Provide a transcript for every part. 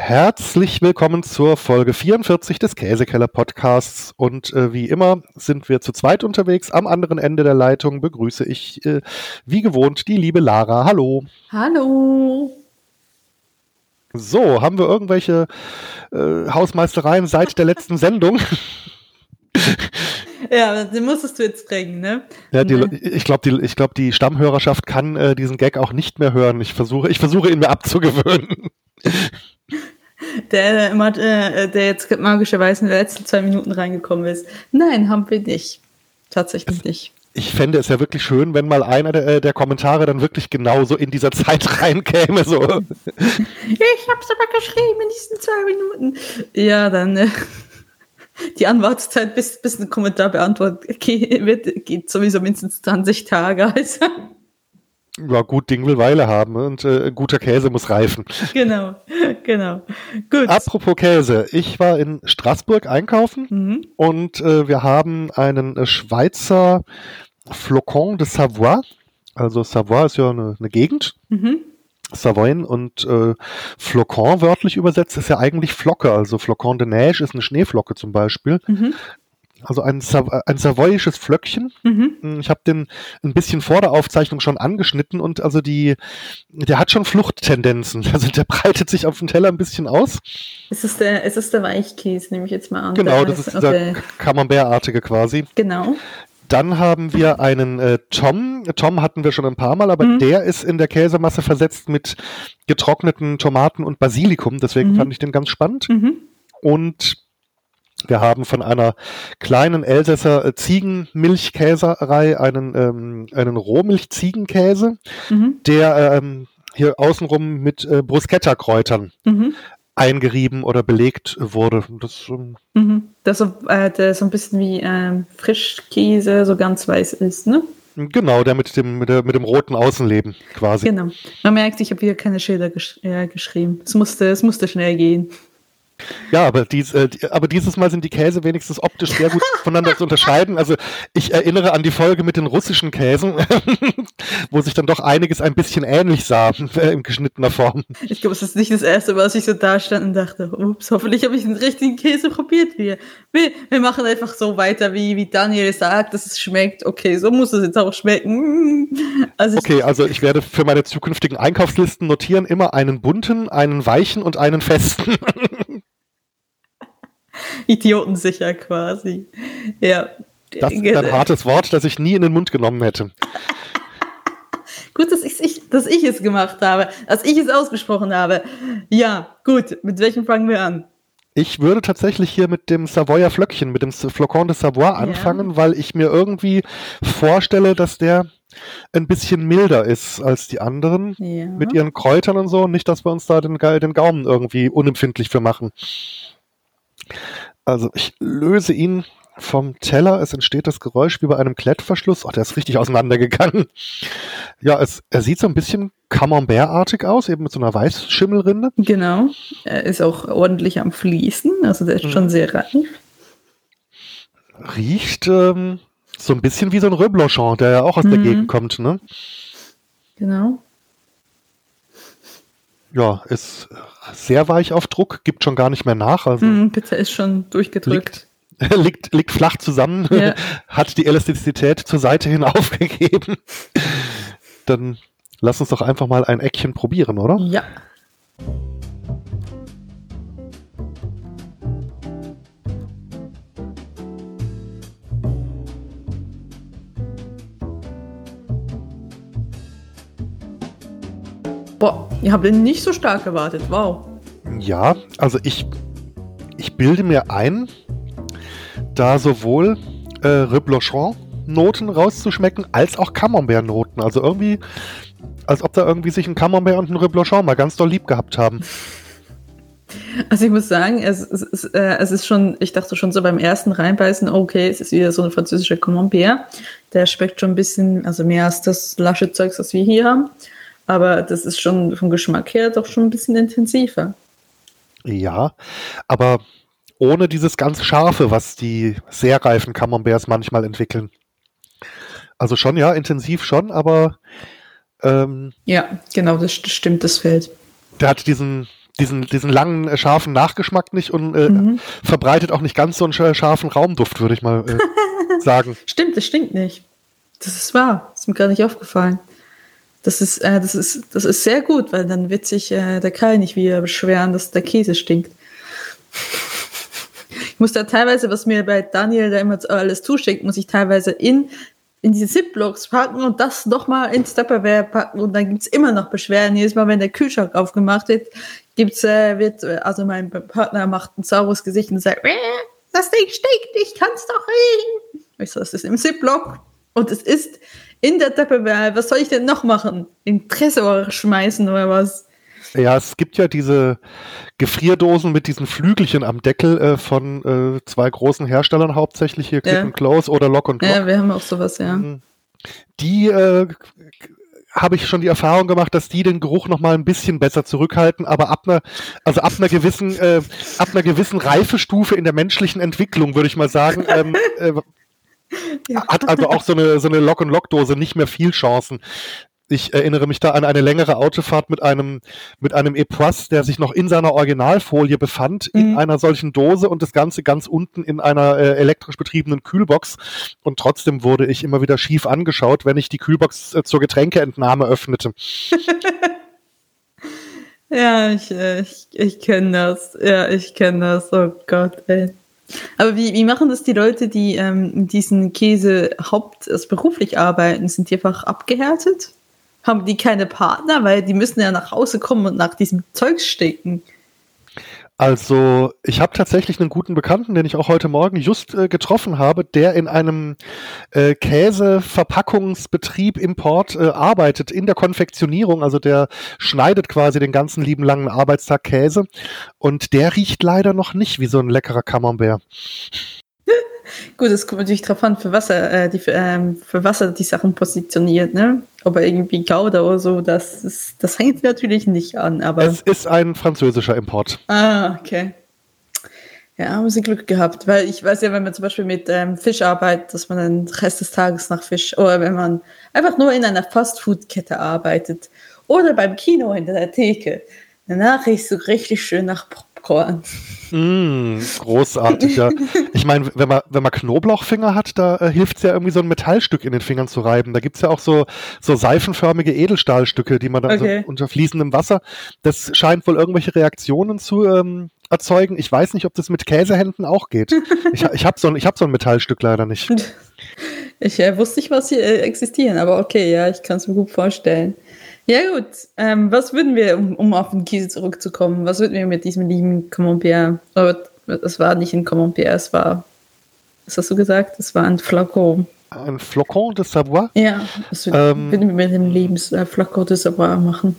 Herzlich willkommen zur Folge 44 des Käsekeller Podcasts. Und äh, wie immer sind wir zu zweit unterwegs. Am anderen Ende der Leitung begrüße ich äh, wie gewohnt die liebe Lara. Hallo. Hallo. So, haben wir irgendwelche äh, Hausmeistereien seit der letzten Sendung? Ja, den musstest du jetzt bringen, ne? Ja, die, ne? ich glaube, die, glaub, die Stammhörerschaft kann äh, diesen Gag auch nicht mehr hören. Ich versuche, ich versuche ihn mir abzugewöhnen. Der, immer, äh, der jetzt magischerweise in den letzten zwei Minuten reingekommen ist. Nein, haben wir nicht. Tatsächlich nicht. Ich fände es ja wirklich schön, wenn mal einer der, äh, der Kommentare dann wirklich genauso in dieser Zeit reinkäme. So. Ich hab's aber geschrieben in diesen zwei Minuten. Ja, dann äh, die Anwartezeit, bis, bis ein Kommentar beantwortet wird, geht sowieso mindestens 20 Tage. Also ja, gut Ding will Weile haben und äh, guter Käse muss reifen. Genau, genau. Gut. Apropos Käse, ich war in Straßburg einkaufen mhm. und äh, wir haben einen äh, Schweizer Flocon de Savoie. Also Savoie ist ja eine, eine Gegend. Mhm. Savoyen und äh, Flocon wörtlich übersetzt ist ja eigentlich Flocke. Also Flocon de Neige ist eine Schneeflocke zum Beispiel. Mhm. Also ein, ein savoyisches Flöckchen. Mhm. Hm, ich habe den ein bisschen vor der Aufzeichnung schon angeschnitten und also die, der hat schon Fluchttendenzen. Also der breitet sich auf dem Teller ein bisschen aus. Ist es der, ist es der Weichkäse, nehme ich jetzt mal an. Genau, das ist dieser okay. Camembert-artige quasi. Genau. Dann haben wir einen äh, Tom. Tom hatten wir schon ein paar Mal, aber mhm. der ist in der Käsemasse versetzt mit getrockneten Tomaten und Basilikum. Deswegen mhm. fand ich den ganz spannend. Mhm. Und wir haben von einer kleinen Elsässer äh, Ziegenmilchkäserei einen, ähm, einen Rohmilch-Ziegenkäse, mhm. der ähm, hier außenrum mit äh, Bruschetta-Kräutern mhm. eingerieben oder belegt wurde. Das, ähm, mhm. das so, äh, der so ein bisschen wie ähm, Frischkäse, so ganz weiß ist, ne? Genau, der mit dem, mit, der, mit dem roten Außenleben quasi. Genau. Man merkt, ich habe wieder keine Schilder gesch äh, geschrieben. Es musste, es musste schnell gehen. Ja, aber, dies, äh, aber dieses Mal sind die Käse wenigstens optisch sehr gut voneinander zu unterscheiden. Also ich erinnere an die Folge mit den russischen Käsen, wo sich dann doch einiges ein bisschen ähnlich sah äh, in geschnittener Form. Ich glaube, es ist nicht das erste Mal, dass ich so da stand und dachte, ups, hoffentlich habe ich den richtigen Käse probiert. Wir, wir, wir machen einfach so weiter, wie, wie Daniel sagt, dass es schmeckt. Okay, so muss es jetzt auch schmecken. Also okay, also ich werde für meine zukünftigen Einkaufslisten notieren immer einen bunten, einen weichen und einen festen. Idiotensicher quasi. Ja. Das ist ein hartes Wort, das ich nie in den Mund genommen hätte. gut, dass ich, dass ich es gemacht habe, dass ich es ausgesprochen habe. Ja, gut. Mit welchem fangen wir an? Ich würde tatsächlich hier mit dem Savoyer Flöckchen, mit dem Flocon de Savoie anfangen, ja. weil ich mir irgendwie vorstelle, dass der ein bisschen milder ist als die anderen ja. mit ihren Kräutern und so. Nicht, dass wir uns da den, den Gaumen irgendwie unempfindlich für machen. Also ich löse ihn vom Teller. Es entsteht das Geräusch wie bei einem Klettverschluss. Oh, der ist richtig auseinandergegangen. Ja, es, er sieht so ein bisschen Camembert-artig aus, eben mit so einer Weißschimmelrinde. Genau. Er ist auch ordentlich am Fließen, also der ist mhm. schon sehr reif. Riecht ähm, so ein bisschen wie so ein Reblochon, der ja auch aus mhm. der Gegend kommt, ne? Genau. Ja, ist sehr weich auf Druck, gibt schon gar nicht mehr nach. Also mm, Pizza ist schon durchgedrückt. Liegt, liegt, liegt flach zusammen, ja. hat die Elastizität zur Seite hin aufgegeben. Dann lass uns doch einfach mal ein Eckchen probieren, oder? Ja. Boah, ihr habt ihn nicht so stark erwartet. Wow. Ja, also ich, ich bilde mir ein, da sowohl äh, Reblochon-Noten rauszuschmecken, als auch Camembert-Noten. Also irgendwie, als ob da irgendwie sich ein Camembert und ein Reblochon mal ganz doll lieb gehabt haben. Also ich muss sagen, es, es, es, äh, es, ist schon, ich dachte schon so beim ersten Reinbeißen, okay, es ist wieder so ein französischer Camembert. Der schmeckt schon ein bisschen, also mehr als das lasche Zeugs, das wir hier haben. Aber das ist schon vom Geschmack her doch schon ein bisschen intensiver. Ja, aber ohne dieses ganz scharfe, was die sehr reifen Camemberts manchmal entwickeln. Also schon, ja, intensiv schon, aber ähm, ja, genau, das stimmt, das fällt. Der hat diesen, diesen, diesen langen, äh, scharfen Nachgeschmack nicht und äh, mhm. verbreitet auch nicht ganz so einen scharfen Raumduft, würde ich mal äh, sagen. Stimmt, das stinkt nicht. Das ist wahr. Das ist mir gar nicht aufgefallen. Das ist, äh, das ist, das ist sehr gut, weil dann wird sich äh, der Kai nicht wieder beschweren, dass der Käse stinkt. Ich muss da teilweise, was mir bei Daniel da immer alles zuschickt, muss ich teilweise in in diese Ziplocs packen und das nochmal ins Tupperware packen und dann gibt es immer noch Beschwerden. Jedes Mal, wenn der Kühlschrank aufgemacht wird, gibt's, äh, wird, äh, also mein Partner macht ein saures Gesicht und sagt, äh, das Ding stinkt, ich kann es doch riechen. Ich so, das ist im Ziploc und es ist in der Tupperware. Was soll ich denn noch machen? In Tresor schmeißen oder was? Ja, es gibt ja diese Gefrierdosen mit diesen Flügelchen am Deckel äh, von äh, zwei großen Herstellern, hauptsächlich hier Click ja. and Close oder Lock und Lock. Ja, wir haben auch sowas, ja. Mhm. Die äh, habe ich schon die Erfahrung gemacht, dass die den Geruch noch mal ein bisschen besser zurückhalten, aber ab einer, also ab einer gewissen, äh, ab einer gewissen Reifestufe in der menschlichen Entwicklung, würde ich mal sagen, ähm, äh, ja. hat also auch so eine, so eine Lock-and-Lock-Dose nicht mehr viel Chancen. Ich erinnere mich da an eine längere Autofahrt mit einem, mit einem Epoisse, der sich noch in seiner Originalfolie befand, mhm. in einer solchen Dose und das Ganze ganz unten in einer äh, elektrisch betriebenen Kühlbox. Und trotzdem wurde ich immer wieder schief angeschaut, wenn ich die Kühlbox äh, zur Getränkeentnahme öffnete. ja, ich, äh, ich, ich kenne das. Ja, ich kenne das. Oh Gott, ey. Aber wie, wie machen das die Leute, die ähm, diesen Käse haupt also beruflich arbeiten? Sind die einfach abgehärtet? haben die keine Partner, weil die müssen ja nach Hause kommen und nach diesem Zeug stecken. Also, ich habe tatsächlich einen guten Bekannten, den ich auch heute Morgen just äh, getroffen habe, der in einem äh, Käseverpackungsbetrieb Import äh, arbeitet, in der Konfektionierung. Also der schneidet quasi den ganzen lieben langen Arbeitstag Käse. Und der riecht leider noch nicht wie so ein leckerer Camembert. Gut, es kommt natürlich darauf an, für was er, äh, die, ähm, für was er die Sachen positioniert, ne? Ob er irgendwie Gouda oder so, das, ist, das hängt natürlich nicht an. Aber es ist ein französischer Import. Ah, okay. Ja, haben sie Glück gehabt, weil ich weiß ja, wenn man zum Beispiel mit ähm, Fisch arbeitet, dass man den Rest des Tages nach Fisch, oder wenn man einfach nur in einer Fastfood-Kette arbeitet oder beim Kino hinter der Theke, danach riechst du richtig schön nach Popcorn. Mm, großartig, ja. Ich meine, wenn man, wenn man Knoblauchfinger hat, da äh, hilft es ja irgendwie so ein Metallstück in den Fingern zu reiben. Da gibt es ja auch so, so seifenförmige Edelstahlstücke, die man dann okay. so unter fließendem Wasser, das scheint wohl irgendwelche Reaktionen zu ähm, erzeugen. Ich weiß nicht, ob das mit Käsehänden auch geht. ich ich habe so, ein, hab so ein Metallstück leider nicht. Ich äh, wusste nicht, was hier äh, existieren, aber okay, ja, ich kann es mir gut vorstellen. Ja, gut. Ähm, was würden wir, um, um, auf den Käse zurückzukommen, was würden wir mit diesem lieben Camembert? Oh, es war nicht ein Camembert, es war, was hast du gesagt? Es war ein Flacon. Ein Flocon de Savoie? Ja, was ähm, würden wir mit dem Lebens äh, Flacon de Savoie machen?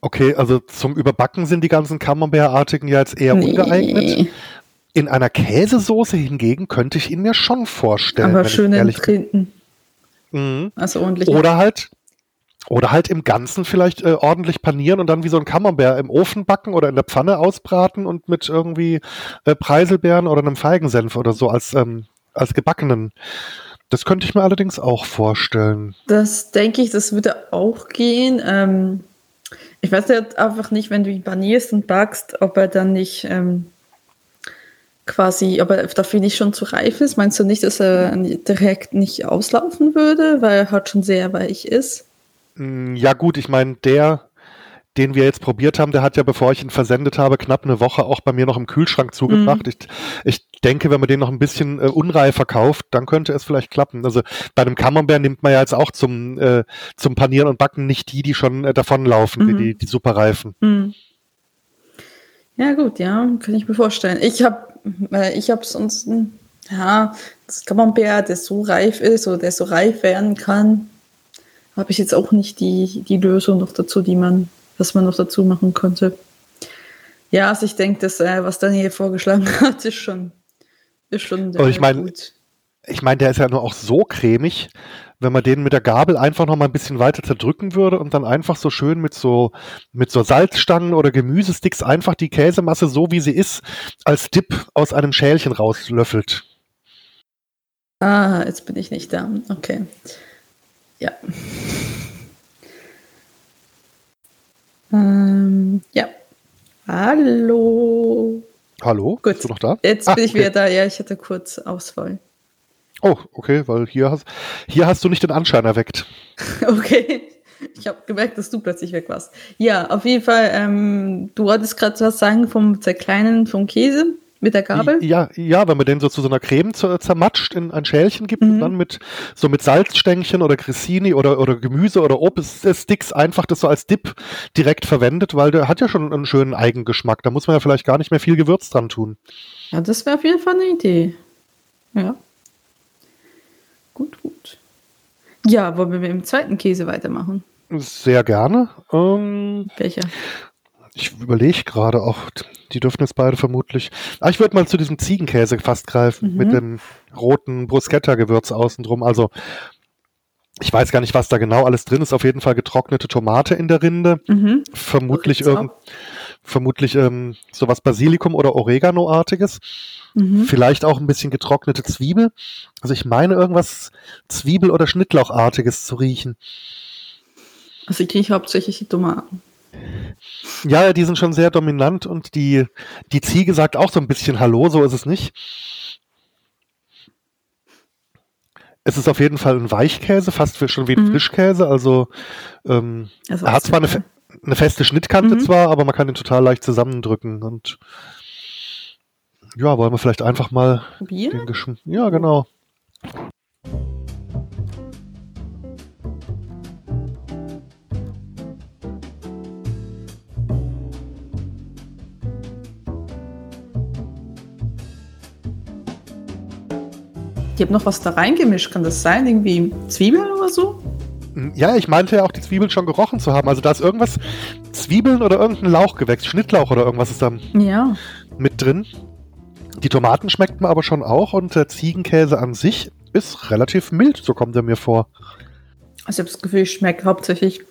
Okay, also zum Überbacken sind die ganzen Camembert-artigen ja jetzt eher nee. ungeeignet. In einer Käsesoße hingegen könnte ich ihn mir schon vorstellen. Aber schön trinken. Mhm. Also ordentlich. Oder halt oder halt im Ganzen vielleicht äh, ordentlich panieren und dann wie so ein Camembert im Ofen backen oder in der Pfanne ausbraten und mit irgendwie äh, Preiselbeeren oder einem Feigensenf oder so als, ähm, als gebackenen. Das könnte ich mir allerdings auch vorstellen. Das denke ich, das würde auch gehen. Ähm, ich weiß jetzt einfach nicht, wenn du ihn panierst und backst, ob er dann nicht ähm, quasi, ob er dafür nicht schon zu reif ist. Meinst du nicht, dass er direkt nicht auslaufen würde, weil er halt schon sehr weich ist? Mm, ja gut, ich meine, der, den wir jetzt probiert haben, der hat ja, bevor ich ihn versendet habe, knapp eine Woche auch bei mir noch im Kühlschrank zugebracht. Mhm. Ich, ich denke, wenn man den noch ein bisschen äh, unreif verkauft, dann könnte es vielleicht klappen. Also bei einem Camembert nimmt man ja jetzt auch zum, äh, zum Panieren und Backen nicht die, die schon äh, davonlaufen, mhm. die, die superreifen. Mhm. Ja gut, ja, kann ich mir vorstellen. Ich habe äh, ich habe sonst, ja, das Camembert, der so reif ist oder der so reif werden kann, habe ich jetzt auch nicht die, die Lösung noch dazu, die man, was man noch dazu machen könnte. Ja, also ich denke, das, äh, was Daniel vorgeschlagen hat, ist schon, ist schon sehr ich mein, gut. Ich meine, der ist ja nur auch so cremig, wenn man den mit der Gabel einfach noch mal ein bisschen weiter zerdrücken würde und dann einfach so schön mit so, mit so Salzstangen oder Gemüsesticks einfach die Käsemasse so wie sie ist als Dip aus einem Schälchen rauslöffelt. Ah, jetzt bin ich nicht da. Okay. Ja. Ähm, ja. Hallo. Hallo? Gut. Bist du noch da? Jetzt ah, bin ich okay. wieder da. Ja, ich hatte kurz Ausfall. Oh, okay, weil hier hast, hier hast du nicht den Anschein erweckt. okay. Ich habe gemerkt, dass du plötzlich weg warst. Ja, auf jeden Fall, ähm, du wolltest gerade was sagen vom Zerkleinen vom Käse mit der Gabel? Ja, ja, wenn man den so zu so einer Creme zermatscht in ein Schälchen gibt mhm. und dann mit so mit Salzstängchen oder Grissini oder, oder Gemüse oder Obststicks einfach das so als Dip direkt verwendet, weil der hat ja schon einen schönen Eigengeschmack. Da muss man ja vielleicht gar nicht mehr viel Gewürz dran tun. Ja, das wäre auf jeden Fall eine Idee. Ja. Gut, gut. Ja, wollen wir mit dem zweiten Käse weitermachen? Sehr gerne. Ähm, Welcher? Ich überlege gerade auch, die dürfen jetzt beide vermutlich. Ah, ich würde mal zu diesem Ziegenkäse fast greifen, mhm. mit dem roten Bruschetta-Gewürz außen drum. Also, ich weiß gar nicht, was da genau alles drin ist. Auf jeden Fall getrocknete Tomate in der Rinde. Mhm. Vermutlich irgend, vermutlich ähm, sowas Basilikum oder Oregano-artiges. Mhm. Vielleicht auch ein bisschen getrocknete Zwiebel. Also ich meine irgendwas Zwiebel- oder Schnittlauchartiges zu riechen. Also ich rieche hauptsächlich die Tomaten. Ja, die sind schon sehr dominant und die, die Ziege sagt auch so ein bisschen Hallo, so ist es nicht. Es ist auf jeden Fall ein Weichkäse, fast schon wie ein mhm. Frischkäse. Also ähm, er hat zwar eine, eine, feste Schnittkante mhm. zwar, aber man kann ihn total leicht zusammendrücken. Und ja, wollen wir vielleicht einfach mal Bier? den Geschmack. Ja, genau. Ich habe noch was da reingemischt. Kann das sein? Irgendwie Zwiebeln oder so? Hm, ja, ich meinte ja auch, die Zwiebeln schon gerochen zu haben. Also da ist irgendwas, Zwiebeln oder irgendein Lauchgewächs, Schnittlauch oder irgendwas ist da ja. mit drin. Die Tomaten schmeckt man aber schon auch und der Ziegenkäse an sich ist relativ mild, so kommt er mir vor. Also ich habe das Gefühl, ich schmecke hauptsächlich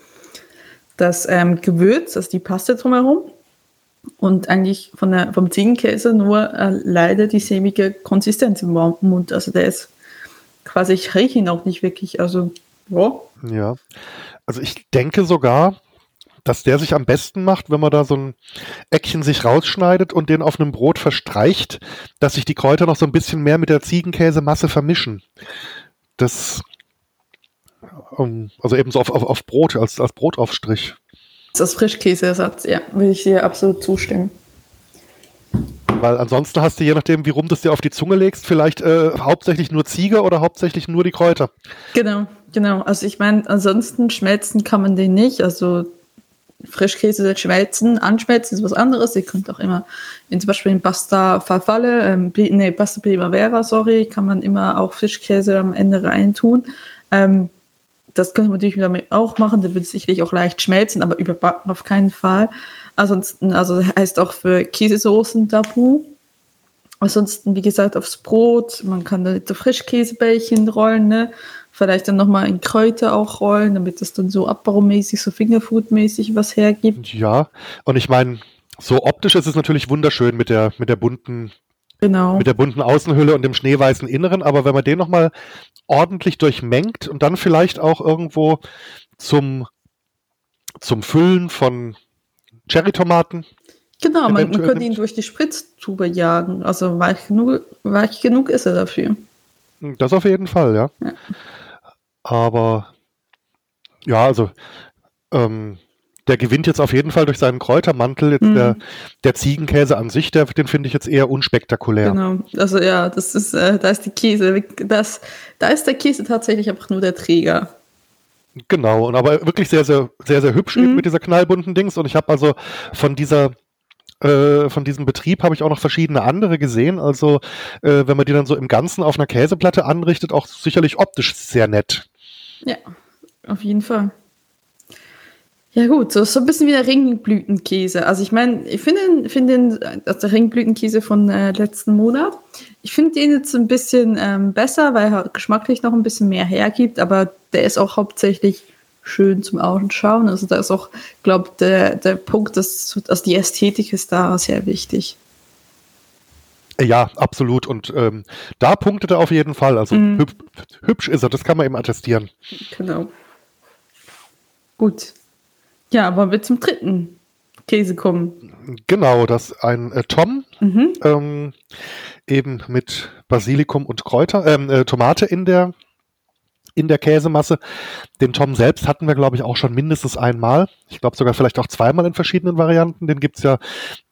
das ähm, Gewürz, also die Paste drumherum und eigentlich von der, vom Ziegenkäse nur äh, leider die sämige Konsistenz im Mund. Also der ist quasi, ich rieche ihn auch nicht wirklich. Also, ja. Ja. Also ich denke sogar, dass der sich am besten macht, wenn man da so ein Eckchen sich rausschneidet und den auf einem Brot verstreicht, dass sich die Kräuter noch so ein bisschen mehr mit der Ziegenkäsemasse vermischen. Das, um, also eben so auf, auf, auf Brot, als, als Brotaufstrich. Das Frischkäseersatz, ja, will ich dir absolut zustimmen. Weil ansonsten hast du, je nachdem, wie rum du es dir auf die Zunge legst, vielleicht äh, hauptsächlich nur Ziege oder hauptsächlich nur die Kräuter. Genau, genau. Also ich meine, ansonsten schmelzen kann man den nicht. Also Frischkäse schmelzen, anschmelzen ist was anderes. Ihr könnt auch immer, in, zum Beispiel in Pasta Farfalle, ähm, nee, Pasta Primavera, sorry, kann man immer auch Fischkäse am Ende reintun. Ähm, das könnte man natürlich damit auch machen, der wird sicherlich auch leicht schmelzen, aber überbacken auf keinen Fall. Ansonsten, also heißt auch für Käsesoßen Tabu. Ansonsten, wie gesagt, aufs Brot. Man kann da Frischkäsebällchen rollen, ne? Vielleicht dann nochmal in Kräuter auch rollen, damit das dann so abbaumäßig, so Fingerfood-mäßig was hergibt. Ja, und ich meine, so optisch ist es natürlich wunderschön mit der, mit der bunten Genau. Mit der bunten Außenhülle und dem schneeweißen Inneren. Aber wenn man den nochmal ordentlich durchmengt und dann vielleicht auch irgendwo zum, zum Füllen von Cherrytomaten. Genau, man, man könnte ihn durch die Spritztube jagen. Also weich genug, weich genug ist er dafür. Das auf jeden Fall, ja. ja. Aber ja, also ähm, der gewinnt jetzt auf jeden Fall durch seinen Kräutermantel. Jetzt mhm. der, der Ziegenkäse an sich, der, den finde ich jetzt eher unspektakulär. Genau, also ja, das ist, äh, da ist die Käse, das, da ist der Käse tatsächlich einfach nur der Träger. Genau, und aber wirklich sehr, sehr, sehr, sehr hübsch mhm. mit dieser knallbunten Dings. Und ich habe also von dieser äh, von diesem Betrieb habe ich auch noch verschiedene andere gesehen. Also, äh, wenn man die dann so im Ganzen auf einer Käseplatte anrichtet, auch sicherlich optisch sehr nett. Ja, auf jeden Fall. Ja gut, so, so ein bisschen wie der Ringblütenkäse. Also ich meine, ich finde find den, also der Ringblütenkäse von äh, letzten Monat, ich finde den jetzt ein bisschen ähm, besser, weil er geschmacklich noch ein bisschen mehr hergibt, aber der ist auch hauptsächlich schön zum Ausschauen. Also da ist auch, glaube der, der Punkt, dass, also die Ästhetik ist da sehr wichtig. Ja, absolut. Und ähm, da punktet er auf jeden Fall. Also mm. hüb hübsch ist er, das kann man eben attestieren. Genau. Gut. Ja, wollen wir zum dritten Käse kommen. Genau, dass ein äh, Tom mhm. ähm, eben mit Basilikum und Kräuter, ähm, äh, Tomate in der in der Käsemasse. Den Tom selbst hatten wir, glaube ich, auch schon mindestens einmal. Ich glaube sogar vielleicht auch zweimal in verschiedenen Varianten. Den gibt's ja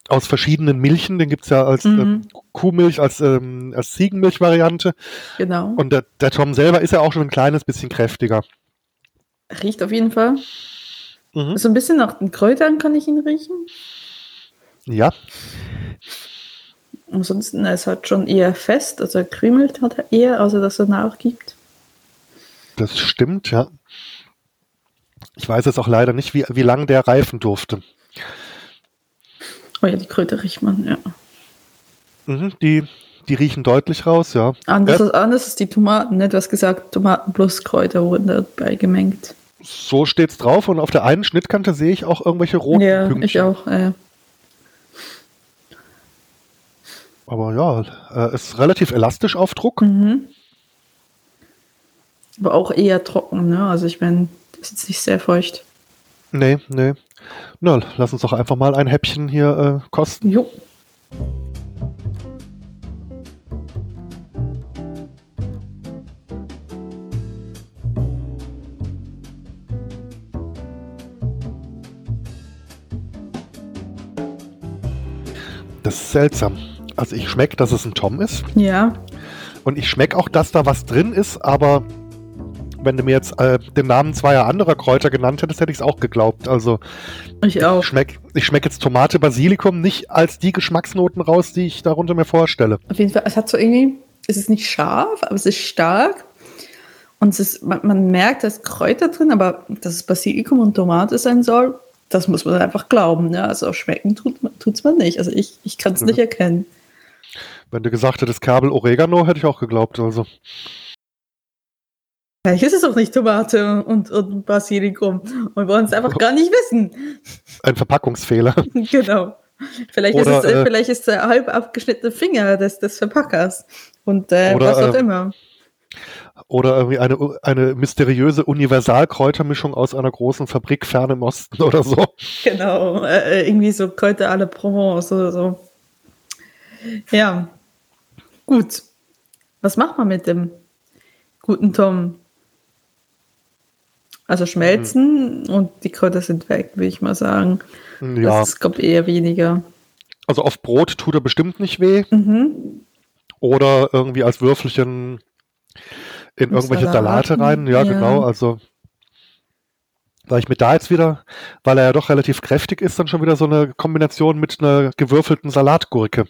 aus verschiedenen Milchen. Den gibt's ja als mhm. äh, Kuhmilch, als, ähm, als Ziegenmilch-Variante. Genau. Und der, der Tom selber ist ja auch schon ein kleines bisschen kräftiger. Riecht auf jeden Fall. Mhm. So ein bisschen nach den Kräutern kann ich ihn riechen. Ja. Ansonsten ist halt schon eher fest, also er krümelt hat er eher, außer dass er nachgibt. Das stimmt, ja. Ich weiß jetzt auch leider nicht, wie, wie lange der reifen durfte. Oh ja, die Kräuter riecht man, ja. Mhm, die, die riechen deutlich raus, ja. Anders, äh, anders ist die Tomaten, nicht? Du hast gesagt, Tomaten plus Kräuter wurden dabei gemengt. So steht's drauf und auf der einen Schnittkante sehe ich auch irgendwelche roten ja, Pünktchen. ich auch, äh. Aber ja, äh, ist relativ elastisch auf Druck. Mhm. Aber auch eher trocken, ne? Also ich meine, ist jetzt nicht sehr feucht. Nee, nee. Na, lass uns doch einfach mal ein Häppchen hier äh, kosten. Jo. Ist seltsam. Also ich schmecke, dass es ein Tom ist. Ja. Und ich schmecke auch, dass da was drin ist, aber wenn du mir jetzt äh, den Namen zweier anderer Kräuter genannt hättest, hätte ich es auch geglaubt. Also ich auch. Ich schmecke schmeck jetzt Tomate, Basilikum nicht als die Geschmacksnoten raus, die ich darunter mir vorstelle. Auf jeden Fall, es hat so irgendwie, es ist nicht scharf, aber es ist stark. Und es ist, man, man merkt, da ist Kräuter drin, aber dass es Basilikum und Tomate sein soll, das muss man einfach glauben. Ne? Also schmecken tut es man nicht. Also ich, ich kann es mhm. nicht erkennen. Wenn du gesagt hättest Kabel Oregano, hätte ich auch geglaubt. Also. Vielleicht ist es auch nicht Tomate und, und Basilikum. Und wir wollen es einfach gar nicht wissen. Ein Verpackungsfehler. genau. Vielleicht Oder, ist es, äh, vielleicht ist der halb abgeschnittene Finger des, des Verpackers. Und äh, Oder, was auch äh, immer. Oder irgendwie eine, eine mysteriöse Universalkräutermischung aus einer großen Fabrik fern im Osten oder so. Genau, äh, äh irgendwie so Kräuter la Provence oder so. Ja, gut. Was macht man mit dem guten Tom? Also schmelzen mhm. und die Kräuter sind weg, würde ich mal sagen. Ja. Das glaube eher weniger. Also auf Brot tut er bestimmt nicht weh. Mhm. Oder irgendwie als Würfelchen in irgendwelche Salate rein. Ja, ja, genau. Also weil ich mir da jetzt wieder, weil er ja doch relativ kräftig ist, dann schon wieder so eine Kombination mit einer gewürfelten Salatgurke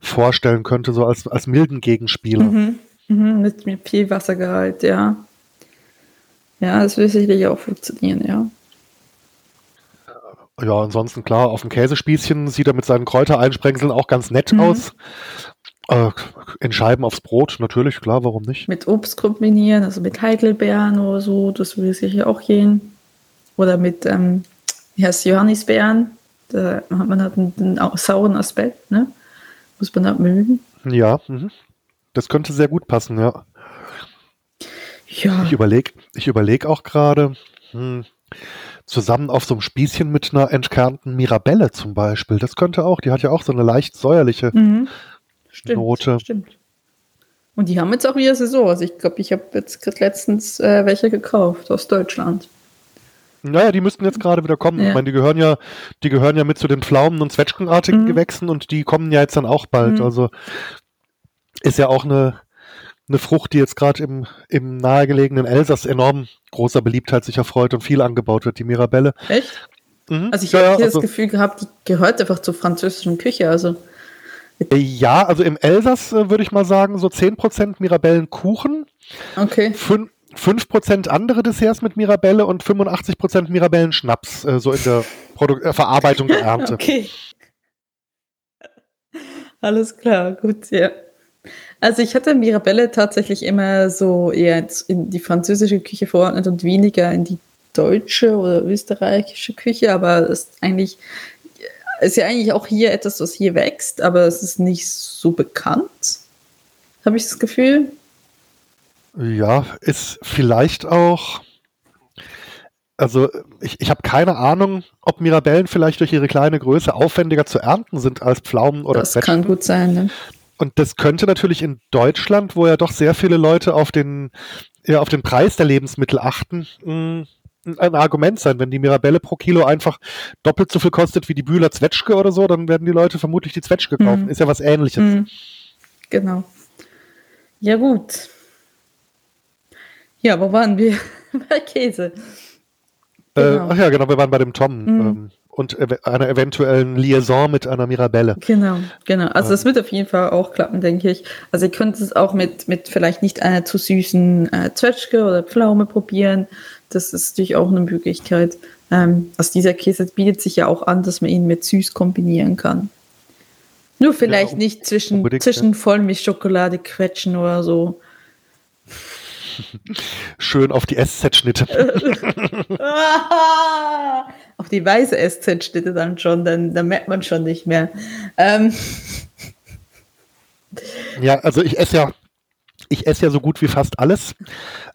vorstellen könnte, so als, als milden Gegenspieler. Mhm. Mhm, mit, mit viel Wassergehalt, ja. Ja, das würde sicherlich auch funktionieren, ja. Ja, ansonsten klar, auf dem Käsespießchen sieht er mit seinen Kräutereinsprengseln auch ganz nett mhm. aus. Äh, in Scheiben aufs Brot, natürlich, klar, warum nicht? Mit Obst kombinieren, also mit Heidelbeeren oder so, das würde sicher auch gehen. Oder mit, ähm, wie heißt Johannisbeeren, da hat man halt einen, einen sauren Aspekt, ne? Muss man halt mögen. Ja, mh. das könnte sehr gut passen, ja. Ja. Ich überlege ich überleg auch gerade, hm, zusammen auf so einem Spießchen mit einer entkernten Mirabelle zum Beispiel. Das könnte auch, die hat ja auch so eine leicht säuerliche mhm. Stimmt, Note. Stimmt. Und die haben jetzt auch wieder Saison. Also ich glaube, ich habe jetzt letztens äh, welche gekauft aus Deutschland. Naja, die müssten jetzt gerade wieder kommen. Ja. Ich meine, die gehören ja, die gehören ja mit zu den Pflaumen- und Zwetschgenartigen mhm. Gewächsen und die kommen ja jetzt dann auch bald. Mhm. Also ist ja auch eine, eine Frucht, die jetzt gerade im, im nahegelegenen Elsass enorm großer Beliebtheit sich erfreut und viel angebaut wird, die Mirabelle. Echt? Mhm. Also ich ja, habe ja, also, das Gefühl gehabt, die gehört einfach zur französischen Küche. Also ja, also im Elsass äh, würde ich mal sagen, so 10% Mirabellenkuchen. Okay. 5, 5% andere Desserts mit Mirabelle und 85% Mirabellenschnaps, äh, so in der Produ äh, Verarbeitung der Ernte. okay. Alles klar, gut, ja. Also ich hatte Mirabelle tatsächlich immer so eher in die französische Küche verordnet und weniger in die deutsche oder österreichische Küche, aber es ist eigentlich ist ja eigentlich auch hier etwas, was hier wächst, aber es ist nicht so bekannt. Habe ich das Gefühl? Ja, ist vielleicht auch Also ich, ich habe keine Ahnung, ob Mirabellen vielleicht durch ihre kleine Größe aufwendiger zu ernten sind als Pflaumen oder Das Quetschen. kann gut sein. Ne? Und das könnte natürlich in Deutschland, wo ja doch sehr viele Leute auf den, ja, auf den Preis der Lebensmittel achten, mh, ein Argument sein. Wenn die Mirabelle pro Kilo einfach doppelt so viel kostet wie die Bühler Zwetschge oder so, dann werden die Leute vermutlich die Zwetschge kaufen. Mhm. Ist ja was ähnliches. Mhm. Genau. Ja, gut. Ja, wo waren wir? Bei Käse. Äh, genau. ach ja, genau, wir waren bei dem Tom. Mhm. Ähm, und einer eventuellen Liaison mit einer Mirabelle. Genau, genau. Also das wird auf jeden Fall auch klappen, denke ich. Also ihr könnt es auch mit, mit vielleicht nicht einer zu süßen äh, Zwetschge oder Pflaume probieren. Das ist natürlich auch eine Möglichkeit. Ähm, also dieser Käse bietet sich ja auch an, dass man ihn mit süß kombinieren kann. Nur vielleicht ja, nicht zwischen, zwischen Vollmilchschokolade quetschen oder so. Schön auf die SZ-Schnitte. auf die weiße SZ-Schnitte dann schon, dann, dann merkt man schon nicht mehr. Ähm. Ja, also ich esse ja, ich esse ja so gut wie fast alles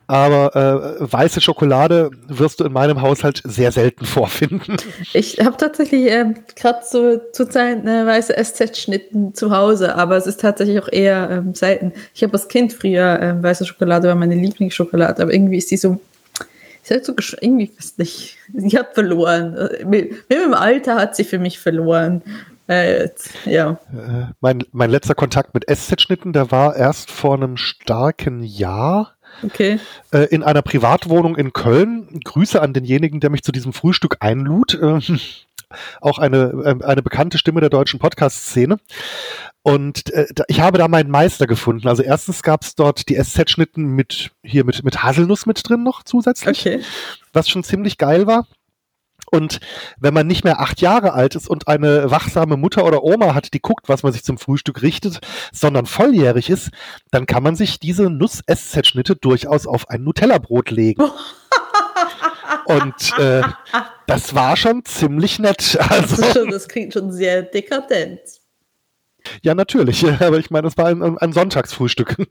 aber äh, weiße Schokolade wirst du in meinem Haushalt sehr selten vorfinden. Ich habe tatsächlich äh, gerade so zurzeit eine weiße SZ-Schnitten zu Hause, aber es ist tatsächlich auch eher ähm, selten. Ich habe als Kind früher äh, weiße Schokolade, war meine Lieblingsschokolade, aber irgendwie ist die so sie hat so irgendwie weiß nicht, sie hat verloren. Mit, mit dem Alter hat sie für mich verloren. Äh, ja. Äh, mein, mein letzter Kontakt mit SZ-Schnitten, der war erst vor einem starken Jahr. Okay. Äh, in einer Privatwohnung in Köln. Grüße an denjenigen, der mich zu diesem Frühstück einlud. Äh, auch eine, äh, eine bekannte Stimme der deutschen Podcast-Szene. Und äh, ich habe da meinen Meister gefunden. Also erstens gab es dort die SZ-Schnitten mit hier mit, mit Haselnuss mit drin noch zusätzlich. Okay. Was schon ziemlich geil war. Und wenn man nicht mehr acht Jahre alt ist und eine wachsame Mutter oder Oma hat, die guckt, was man sich zum Frühstück richtet, sondern volljährig ist, dann kann man sich diese Nuss-SZ-Schnitte durchaus auf ein Nutella-Brot legen. und äh, das war schon ziemlich nett. Also, das, schon, das klingt schon sehr dekadent. Ja, natürlich. Aber ich meine, das war ein, ein Sonntagsfrühstück.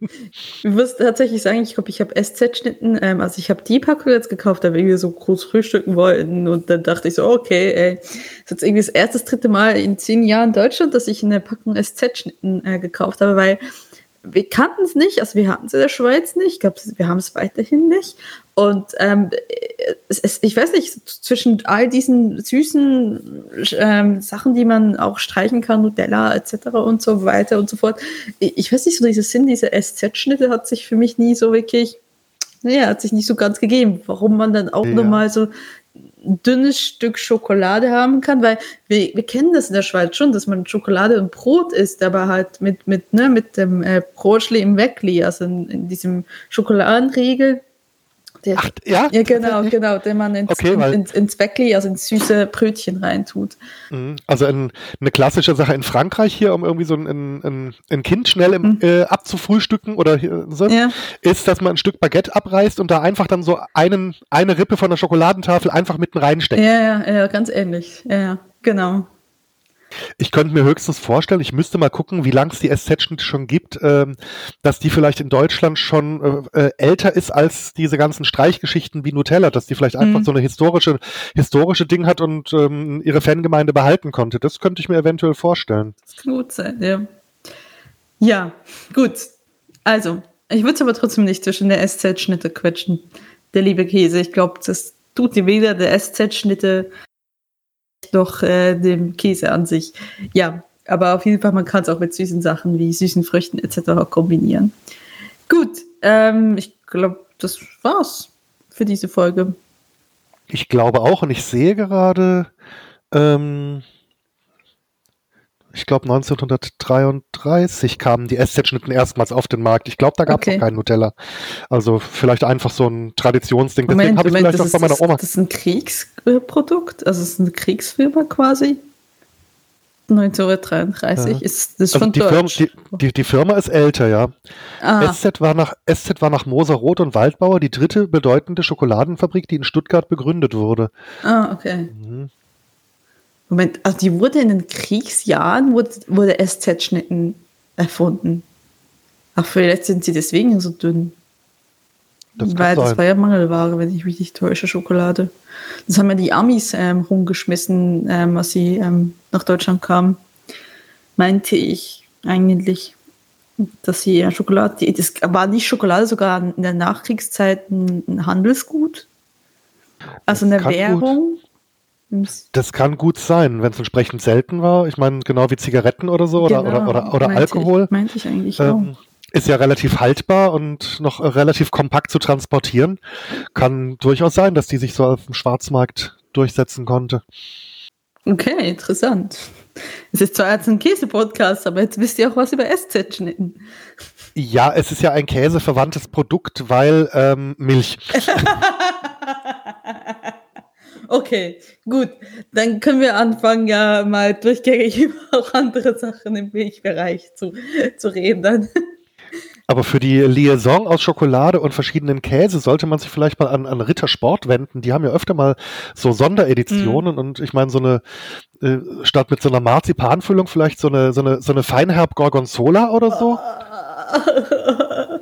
Ich muss tatsächlich sagen, ich glaube, ich habe SZ-Schnitten, ähm, also ich habe die Packung jetzt gekauft, da wir so groß frühstücken wollten. Und dann dachte ich so, okay, ey, das ist jetzt irgendwie das erste, dritte Mal in zehn Jahren Deutschland, dass ich eine Packung SZ-Schnitten äh, gekauft habe, weil wir kannten es nicht, also wir hatten es in der Schweiz nicht, ich glaube, wir haben es weiterhin nicht. Und ähm, es, es, ich weiß nicht, zwischen all diesen süßen ähm, Sachen, die man auch streichen kann, Nutella etc. und so weiter und so fort, ich, ich weiß nicht, so dieser Sinn, diese SZ-Schnitte hat sich für mich nie so wirklich, naja, hat sich nicht so ganz gegeben. Warum man dann auch ja. nochmal so dünnes Stück Schokolade haben kann, weil wir, wir kennen das in der Schweiz schon, dass man Schokolade und Brot isst, aber halt mit, mit, ne, mit dem äh, Brotschli im Weckli, also in, in diesem Schokoladenriegel, der, Ach, ja? Ja, genau, genau, den man ins, okay, in, ins, Weckli, also ins süße Brötchen reintut. Mhm. Also ein, eine klassische Sache in Frankreich hier, um irgendwie so ein, ein, ein Kind schnell im, mhm. äh, abzufrühstücken oder so, ja. ist, dass man ein Stück Baguette abreißt und da einfach dann so einen, eine Rippe von der Schokoladentafel einfach mitten reinsteckt. Ja, ja, ja, ganz ähnlich. Ja, ja, genau. Ich könnte mir höchstens vorstellen, ich müsste mal gucken, wie lange es die SZ-Schnitte schon gibt, ähm, dass die vielleicht in Deutschland schon äh, äh, älter ist als diese ganzen Streichgeschichten wie Nutella, dass die vielleicht einfach mhm. so eine historische, historische Ding hat und ähm, ihre Fangemeinde behalten konnte. Das könnte ich mir eventuell vorstellen. Das kann gut sein, ja. Ja, gut. Also, ich würde es aber trotzdem nicht zwischen der SZ-Schnitte quetschen. Der liebe Käse, ich glaube, das tut dir weder der SZ-Schnitte noch äh, dem Käse an sich. Ja, aber auf jeden Fall, man kann es auch mit süßen Sachen wie süßen Früchten etc. kombinieren. Gut, ähm, ich glaube, das war's für diese Folge. Ich glaube auch und ich sehe gerade, ähm, ich glaube 1933 kamen die SZ-Schnitten erstmals auf den Markt. Ich glaube, da gab es okay. noch keinen Nutella. Also vielleicht einfach so ein Traditionsding. Deswegen habe ich vielleicht auch bei meiner Oma. Das ist ein Kriegsprodukt? Also es ist eine Kriegsfirma quasi? 1933 ja. ist das also schon die Firma, die, die, die, Firma ist älter, ja. Ah. SZ, war nach, SZ war nach Moser Roth und Waldbauer die dritte bedeutende Schokoladenfabrik, die in Stuttgart begründet wurde. Ah, okay. Mhm. Moment, also die wurde in den Kriegsjahren, wurde, wurde SZ-Schnitten erfunden. Ach, vielleicht sind sie deswegen so dünn. Das Weil das war ja Mangelware, wenn ich mich nicht täusche, Schokolade. Das haben ja die Amis ähm, rumgeschmissen, ähm, als sie ähm, nach Deutschland kamen. Meinte ich eigentlich, dass sie ja Schokolade, das war nicht Schokolade sogar in der Nachkriegszeit ein Handelsgut? Also eine Währung? Gut. Das kann gut sein, wenn es entsprechend selten war. Ich meine, genau wie Zigaretten oder so genau, oder, oder, oder, Alkohol. Ich, meinte ich eigentlich ähm, auch ist ja relativ haltbar und noch relativ kompakt zu transportieren. Kann durchaus sein, dass die sich so auf dem Schwarzmarkt durchsetzen konnte. Okay, interessant. Es ist zwar jetzt ein Käse-Podcast, aber jetzt wisst ihr auch was über SZ-Schnitten. Ja, es ist ja ein käseverwandtes Produkt, weil ähm, Milch. okay, gut. Dann können wir anfangen, ja mal durchgängig über auch andere Sachen im Milchbereich zu, zu reden. Dann. Aber für die Liaison aus Schokolade und verschiedenen Käse sollte man sich vielleicht mal an, an Rittersport wenden. Die haben ja öfter mal so Sondereditionen mhm. und ich meine, so eine, äh, statt mit so einer Marzipanfüllung vielleicht so eine, so eine, so eine Feinherb Gorgonzola oder so.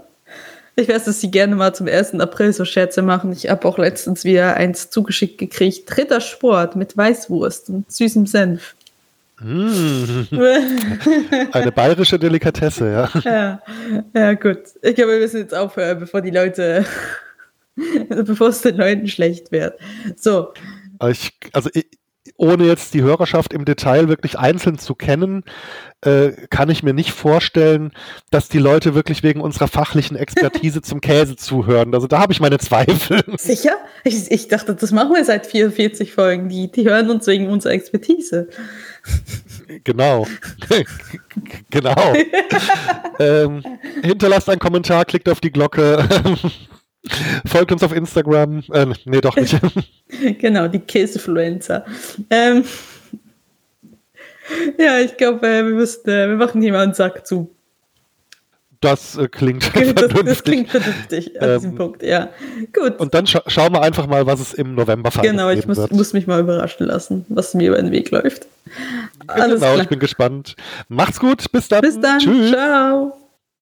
Ich weiß, dass sie gerne mal zum 1. April so Scherze machen. Ich habe auch letztens wieder eins zugeschickt gekriegt. Rittersport mit Weißwurst und süßem Senf. Mmh. Eine bayerische Delikatesse, ja. ja. Ja, gut. Ich glaube, wir müssen jetzt aufhören, bevor die Leute, bevor es den Leuten schlecht wird. So. Ich, also ich, ohne jetzt die Hörerschaft im Detail wirklich einzeln zu kennen, äh, kann ich mir nicht vorstellen, dass die Leute wirklich wegen unserer fachlichen Expertise zum Käse zuhören. Also da habe ich meine Zweifel. Sicher? Ich, ich, dachte, das machen wir seit 44 Folgen. Die, die hören uns wegen unserer Expertise. Genau. genau. ähm, hinterlasst einen Kommentar, klickt auf die Glocke. Folgt uns auf Instagram. Äh, nee, doch nicht. genau, die Käsefluencer. Ähm, ja, ich glaube, äh, wir, äh, wir machen hier mal einen Sack zu. Das äh, klingt das, das, klingt vernünftig an ähm, diesem Punkt, ja. Gut. Und dann scha schauen wir einfach mal, was es im November fällt. Genau, ich muss, muss, mich mal überraschen lassen, was mir über den Weg läuft. Alles genau, klar. ich bin gespannt. Macht's gut, bis dann. Bis dann. Tschüss. Ciao.